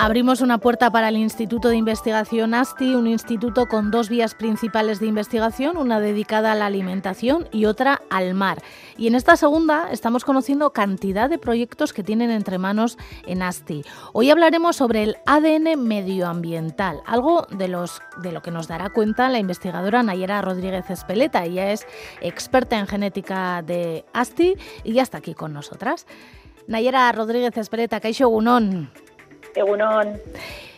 Abrimos una puerta para el Instituto de Investigación ASTI, un instituto con dos vías principales de investigación, una dedicada a la alimentación y otra al mar. Y en esta segunda estamos conociendo cantidad de proyectos que tienen entre manos en ASTI. Hoy hablaremos sobre el ADN medioambiental, algo de, lo que nos dará cuenta la investigadora Nayera Rodríguez Espeleta. Ella es experta en genética de ASTI y ya está aquí con nosotras. Nayera Rodríguez Espeleta, Caixo Gunón. Egunon.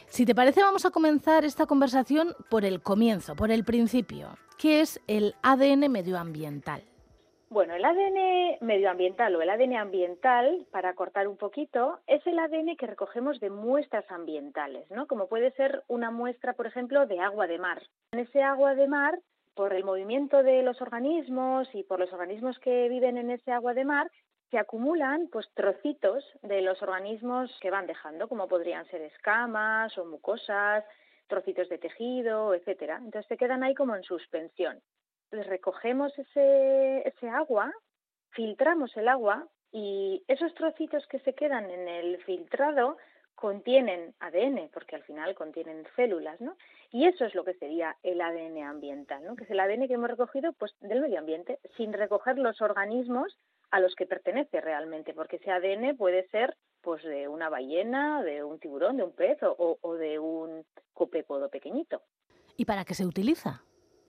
Si te parece, vamos a comenzar esta conversación por el comienzo, por el principio. ¿Qué es el ADN medioambiental? Bueno, el ADN medioambiental o el ADN ambiental, para cortar un poquito, es el ADN que recogemos de muestras ambientales, ¿no? Como puede ser una muestra, por ejemplo, de agua de mar. En ese agua de mar, por el movimiento de los organismos y por los organismos que viven en ese agua de mar, se acumulan pues trocitos de los organismos que van dejando, como podrían ser escamas o mucosas, trocitos de tejido, etcétera. Entonces se quedan ahí como en suspensión. Entonces recogemos ese, ese agua, filtramos el agua y esos trocitos que se quedan en el filtrado contienen ADN, porque al final contienen células, ¿no? Y eso es lo que sería el ADN ambiental, ¿no? Que es el ADN que hemos recogido pues del medio ambiente, sin recoger los organismos a los que pertenece realmente, porque ese ADN puede ser pues de una ballena, de un tiburón, de un pez o, o de un copépodo pequeñito. ¿Y para qué se utiliza?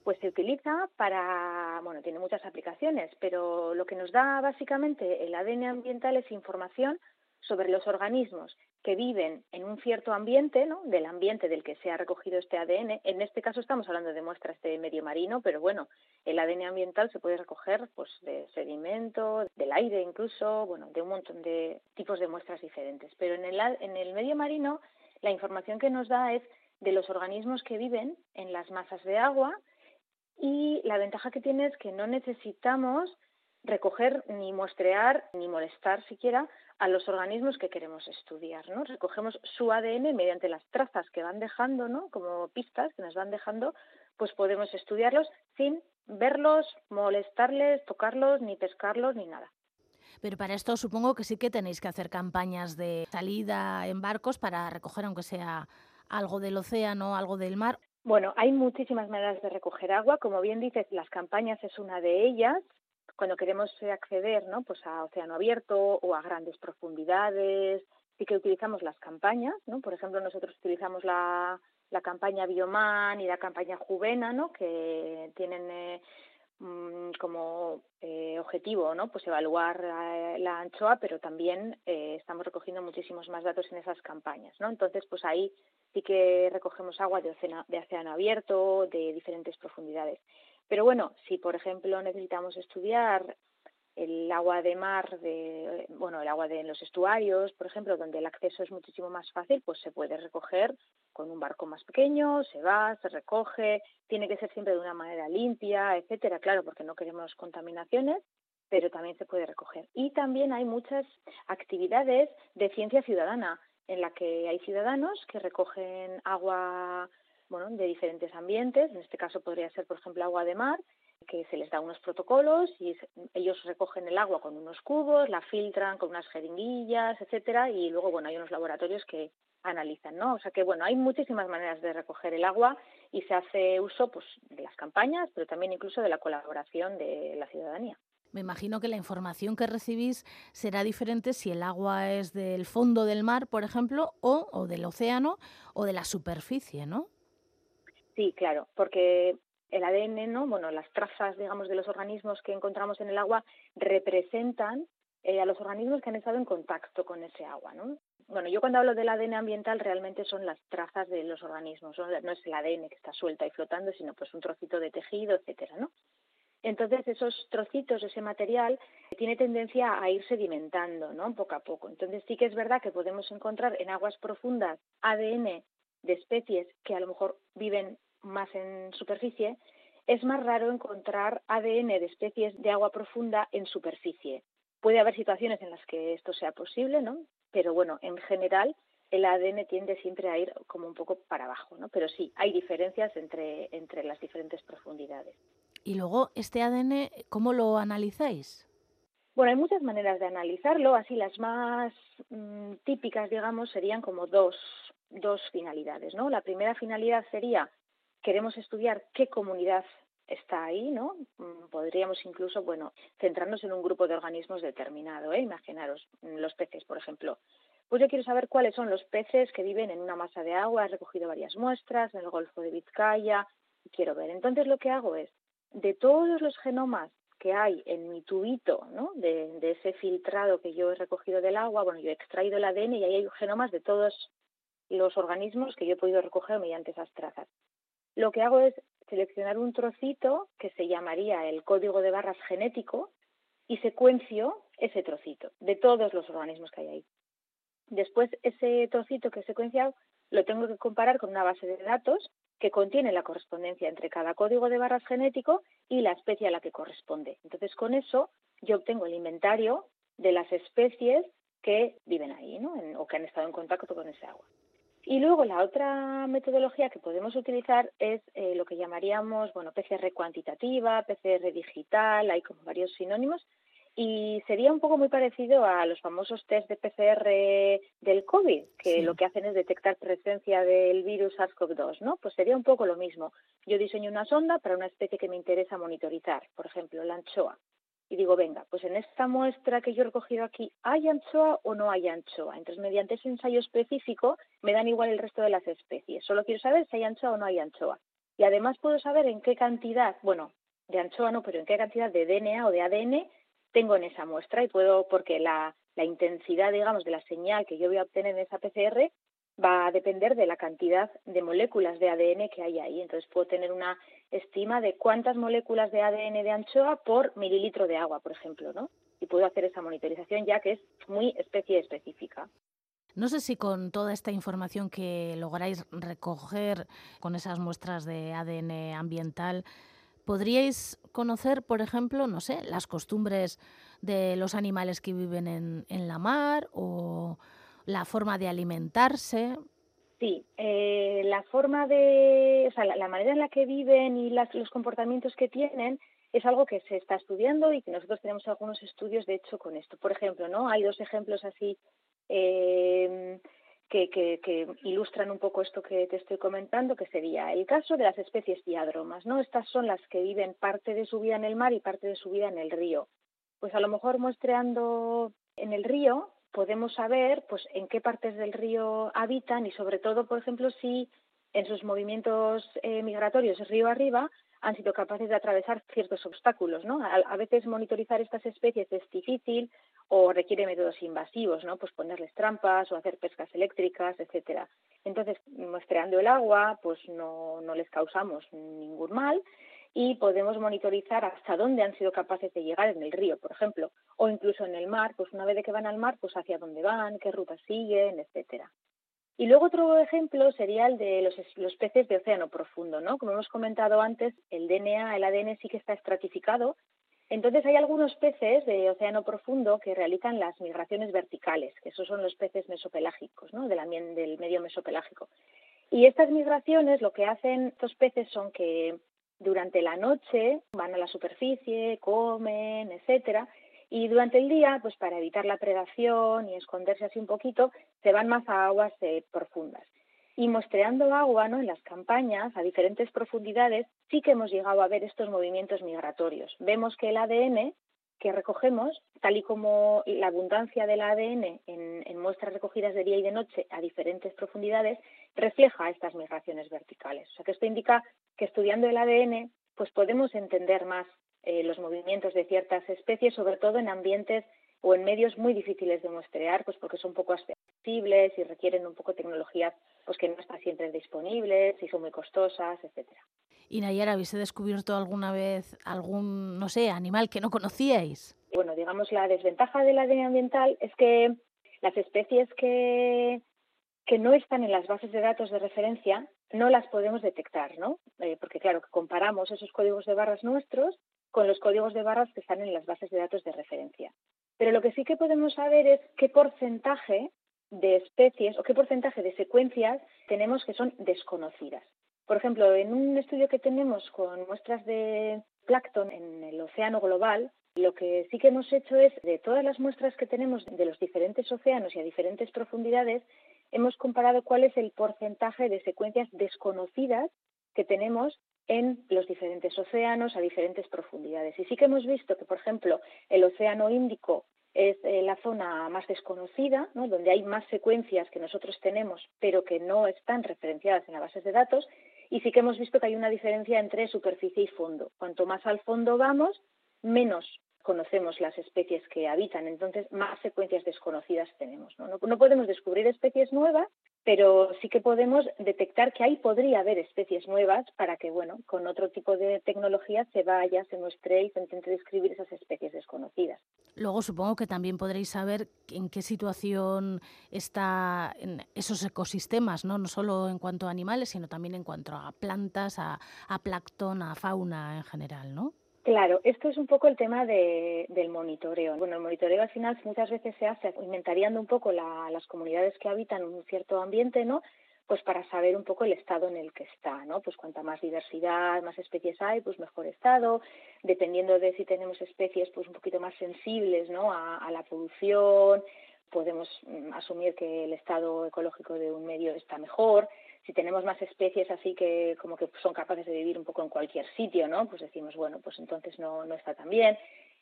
Pues se utiliza para, bueno, tiene muchas aplicaciones, pero lo que nos da básicamente el ADN ambiental es información sobre los organismos que viven en un cierto ambiente, ¿no? del ambiente del que se ha recogido este ADN. En este caso estamos hablando de muestras de medio marino, pero bueno, el ADN ambiental se puede recoger pues, de sedimento, del aire incluso, bueno, de un montón de tipos de muestras diferentes. Pero en el, en el medio marino la información que nos da es de los organismos que viven en las masas de agua y la ventaja que tiene es que no necesitamos recoger ni muestrear ni molestar siquiera a los organismos que queremos estudiar, ¿no? Recogemos su ADN mediante las trazas que van dejando, ¿no? Como pistas que nos van dejando, pues podemos estudiarlos sin verlos, molestarles, tocarlos, ni pescarlos, ni nada. Pero para esto supongo que sí que tenéis que hacer campañas de salida en barcos para recoger, aunque sea algo del océano, algo del mar. Bueno, hay muchísimas maneras de recoger agua. Como bien dices, las campañas es una de ellas cuando queremos acceder ¿no? pues a océano abierto o a grandes profundidades, sí que utilizamos las campañas, ¿no? Por ejemplo, nosotros utilizamos la, la campaña Bioman y la campaña Juvena, ¿no? Que tienen eh, mm, como eh, objetivo, ¿no? Pues evaluar eh, la anchoa, pero también estamos recogiendo muchísimos más datos en esas campañas, ¿no? Entonces, pues ahí sí que recogemos agua de océano, de océano abierto, de diferentes profundidades. Pero bueno, si por ejemplo necesitamos estudiar el agua de mar, de, bueno, el agua de los estuarios, por ejemplo, donde el acceso es muchísimo más fácil, pues se puede recoger con un barco más pequeño, se va, se recoge, tiene que ser siempre de una manera limpia, etcétera, claro, porque no queremos contaminaciones, pero también se puede recoger. Y también hay muchas actividades de ciencia ciudadana en la que hay ciudadanos que recogen agua bueno, de diferentes ambientes. En este caso podría ser, por ejemplo, agua de mar, que se les da unos protocolos y ellos recogen el agua con unos cubos, la filtran con unas jeringuillas, etcétera, y luego, bueno, hay unos laboratorios que analizan, ¿no? O sea que, bueno, hay muchísimas maneras de recoger el agua y se hace uso, pues, de las campañas, pero también incluso de la colaboración de la ciudadanía. Me imagino que la información que recibís será diferente si el agua es del fondo del mar, por ejemplo, o, o del océano o de la superficie, ¿no? Sí, claro, porque el ADN, ¿no? Bueno, las trazas, digamos, de los organismos que encontramos en el agua representan eh, a los organismos que han estado en contacto con ese agua, ¿no? Bueno, yo cuando hablo del ADN ambiental realmente son las trazas de los organismos, no, es el ADN que está suelta y flotando, sino pues un trocito de tejido, etcétera, ¿no? Entonces esos trocitos, ese material, tiene tendencia a ir sedimentando, ¿no? Poco a poco. Entonces sí que es verdad que podemos encontrar en aguas profundas ADN de especies que a lo mejor viven más en superficie, es más raro encontrar ADN de especies de agua profunda en superficie. Puede haber situaciones en las que esto sea posible, ¿no? Pero bueno, en general el ADN tiende siempre a ir como un poco para abajo, ¿no? Pero sí, hay diferencias entre, entre las diferentes profundidades. Y luego, este ADN, ¿cómo lo analizáis? Bueno, hay muchas maneras de analizarlo. Así, las más mm, típicas, digamos, serían como dos dos finalidades, ¿no? La primera finalidad sería queremos estudiar qué comunidad está ahí, ¿no? Mm, podríamos incluso, bueno, centrarnos en un grupo de organismos determinado, ¿eh? Imaginaros mm, los peces, por ejemplo. Pues yo quiero saber cuáles son los peces que viven en una masa de agua, he recogido varias muestras en el Golfo de Vizcaya, quiero ver. Entonces lo que hago es, de todos los genomas que hay en mi tubito, ¿no? De, de ese filtrado que yo he recogido del agua, bueno, yo he extraído el ADN y ahí hay genomas de todos los organismos que yo he podido recoger mediante esas trazas. Lo que hago es seleccionar un trocito que se llamaría el código de barras genético y secuencio ese trocito de todos los organismos que hay ahí. Después, ese trocito que he secuenciado lo tengo que comparar con una base de datos que contiene la correspondencia entre cada código de barras genético y la especie a la que corresponde. Entonces, con eso yo obtengo el inventario de las especies que viven ahí ¿no? o que han estado en contacto con ese agua. Y luego la otra metodología que podemos utilizar es eh, lo que llamaríamos, bueno, PCR cuantitativa, PCR digital, hay como varios sinónimos, y sería un poco muy parecido a los famosos test de PCR del COVID, que lo que hacen es detectar presencia del virus SARS-CoV-2, ¿no? Pues sería un poco lo mismo. Yo diseño una sonda para una especie que me interesa monitorizar, por ejemplo, la anchoa y digo, venga, pues en esta muestra que yo he recogido aquí, ¿hay anchoa o no hay anchoa? Entonces, mediante ese ensayo específico, me dan igual el resto de las especies. Solo quiero saber si hay anchoa o no hay anchoa. Y además puedo saber en qué cantidad, bueno, de anchoa no, pero en qué cantidad de DNA o de ADN tengo en esa muestra y puedo, porque la, la intensidad, digamos, de la señal que yo voy a obtener en esa PCR va a depender de la cantidad de moléculas de ADN que hay ahí. Entonces puedo tener una estima de cuántas moléculas de ADN de anchoa por mililitro de agua, por ejemplo, ¿no? Y puedo hacer esa monitorización ya que es muy especie específica. No sé si con toda esta información que lográis recoger con esas muestras de ADN ambiental, podríais conocer, por ejemplo, no sé, las costumbres de los animales que viven en, en la mar o la forma de alimentarse. Sí, eh, la forma de, o sea, la, manera en la que viven y los comportamientos que tienen es algo que se está estudiando y que nosotros tenemos algunos estudios de hecho con esto. Por ejemplo, no, hay dos ejemplos así eh, que, que, que, ilustran un poco esto que te estoy comentando, que sería el caso de las especies diadromas, ¿no? Estas son las que viven parte de su vida en el mar y parte de su vida en el río. Pues a lo mejor muestreando en el río podemos saber pues en qué partes del río habitan y sobre todo, por ejemplo, si en sus movimientos eh, migratorios río arriba han sido capaces de atravesar ciertos obstáculos, ¿no? A, veces monitorizar estas especies es difícil o requiere métodos invasivos, ¿no? Pues ponerles trampas o hacer pescas eléctricas, etcétera. Entonces, muestreando el agua, pues no, no les causamos ningún mal y podemos monitorizar hasta dónde han sido capaces de llegar en el río, por ejemplo, o incluso en el mar, pues una vez que van al mar, pues hacia dónde van, qué rutas siguen, etcétera. Y luego otro ejemplo sería el de los, peces de océano profundo, ¿no? Como hemos comentado antes, el DNA, el ADN sí que está estratificado. Entonces hay algunos peces de océano profundo que realizan las migraciones verticales, que esos son los peces mesopelágicos, ¿no? Del medio mesopelágico. Y estas migraciones lo que hacen estos peces son que durante la noche van a la superficie, comen, etcétera, y durante el día, pues para evitar la predación y esconderse así un poquito, se van más a aguas eh, profundas. Y muestreando agua ¿no? en las campañas a diferentes profundidades, sí que hemos llegado a ver estos movimientos migratorios. Vemos que el ADN que recogemos, tal y como la abundancia del ADN en, muestras recogidas de día y de noche a diferentes profundidades, refleja estas migraciones verticales. O sea que esto indica que estudiando el ADN, pues podemos entender más eh, los movimientos de ciertas especies, sobre todo en ambientes o en medios muy difíciles de muestrear, pues porque son poco accesibles y requieren un poco tecnologías pues que no están siempre disponibles y son muy costosas, etcétera. Y Nayara, ¿habéis descubierto alguna vez algún, no sé, animal que no conocíais? Bueno, digamos, la desventaja del ADN ambiental es que las especies que, que no están en las bases de datos de referencia no las podemos detectar, ¿no? Eh, porque claro, que comparamos esos códigos de barras nuestros con los códigos de barras que están en las bases de datos de referencia. Pero lo que sí que podemos saber es qué porcentaje de especies o qué porcentaje de secuencias tenemos que son desconocidas. Por ejemplo, en un estudio que tenemos con muestras de plancton en el océano global, lo que sí que hemos hecho es, de todas las muestras que tenemos de los diferentes océanos y a diferentes profundidades, hemos comparado cuál es el porcentaje de secuencias desconocidas que tenemos en los diferentes océanos a diferentes profundidades. Y sí que hemos visto que, por ejemplo, el océano Índico es eh, la zona más desconocida, donde hay más secuencias que nosotros tenemos, pero que no están referenciadas en las bases de datos. Y sí que hemos visto que hay una diferencia entre superficie y fondo. Cuanto más al fondo vamos, menos conocemos las especies que habitan, entonces más secuencias desconocidas tenemos. ¿no? No, podemos descubrir especies nuevas, pero sí que podemos detectar que ahí podría haber especies nuevas para que, bueno, con otro tipo de tecnología se vaya, se muestre y se intente describir esas especies desconocidas. Luego supongo que también podréis saber en qué situación están esos ecosistemas, ¿no? no solo en cuanto a animales, sino también en cuanto a plantas, a, a plancton, a fauna en general, ¿no? Claro, esto es un poco el tema de, del monitoreo. Bueno, el monitoreo al final muchas veces se hace inventariando un poco las comunidades que habitan un cierto ambiente, ¿no? Pues para saber un poco el estado en el que está, ¿no? Pues cuanta más diversidad, más especies hay, pues mejor estado. Dependiendo de si tenemos especies, pues un poquito más sensibles, ¿no? A, a la producción, podemos mm, asumir que el estado ecológico de un medio está mejor si tenemos más especies así que como que son capaces de vivir un poco en cualquier sitio, ¿no? Pues decimos, bueno, pues entonces no, no está tan bien.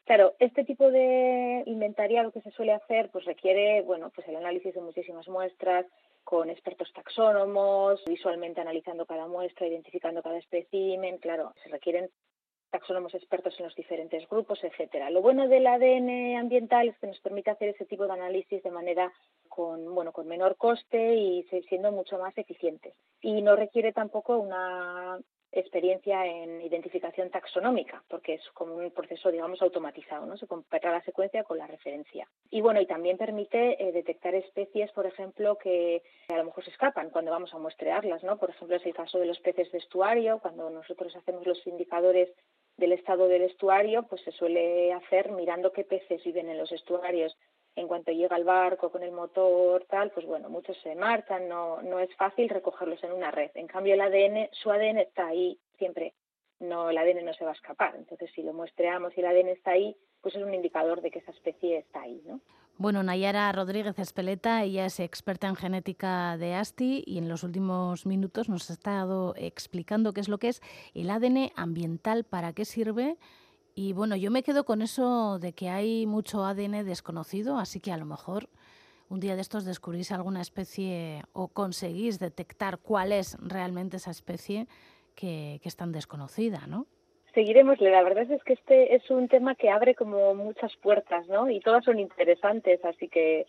Claro, este tipo de inventariado que se suele hacer pues requiere, bueno, pues el análisis de muchísimas muestras con expertos taxónomos, visualmente analizando cada muestra, identificando cada espécimen, claro, se requieren taxónomos expertos en los diferentes grupos, etcétera. Lo bueno del ADN ambiental es que nos permite hacer ese tipo de análisis de manera con bueno con menor coste y siendo mucho más eficientes y no requiere tampoco una experiencia en identificación taxonómica, porque es como un proceso, digamos, automatizado, ¿no? Se compara la secuencia con la referencia. Y bueno, y también permite eh, detectar especies, por ejemplo, que a lo mejor se escapan cuando vamos a muestrearlas, ¿no? Por ejemplo, es el caso de los peces de estuario, cuando nosotros hacemos los indicadores del estado del estuario, pues se suele hacer mirando qué peces viven en los estuarios en cuanto llega el barco con el motor, tal, pues bueno, muchos se marchan, no, no es fácil recogerlos en una red. En cambio, el ADN, su ADN está ahí siempre, no, el ADN no se va a escapar. Entonces, si lo muestreamos y el ADN está ahí, pues es un indicador de que esa especie está ahí, ¿no? Bueno, Nayara Rodríguez Espeleta, ella es experta en genética de ASTI y en los últimos minutos nos ha estado explicando qué es lo que es el ADN ambiental, para qué sirve y bueno, yo me quedo con eso de que hay mucho ADN desconocido, así que a lo mejor un día de estos descubrís alguna especie o conseguís detectar cuál es realmente esa especie que, es tan desconocida, ¿no? Seguiremos, la verdad es que este es un tema que abre como muchas puertas, ¿no? Y todas son interesantes, así que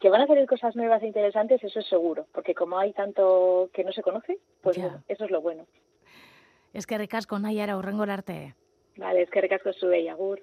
que van a salir cosas nuevas e interesantes, eso es seguro, porque como hay tanto que no se conoce, pues eso es lo bueno. Es que con Nayara Urrengo arte. Vale, es que recasco su agur.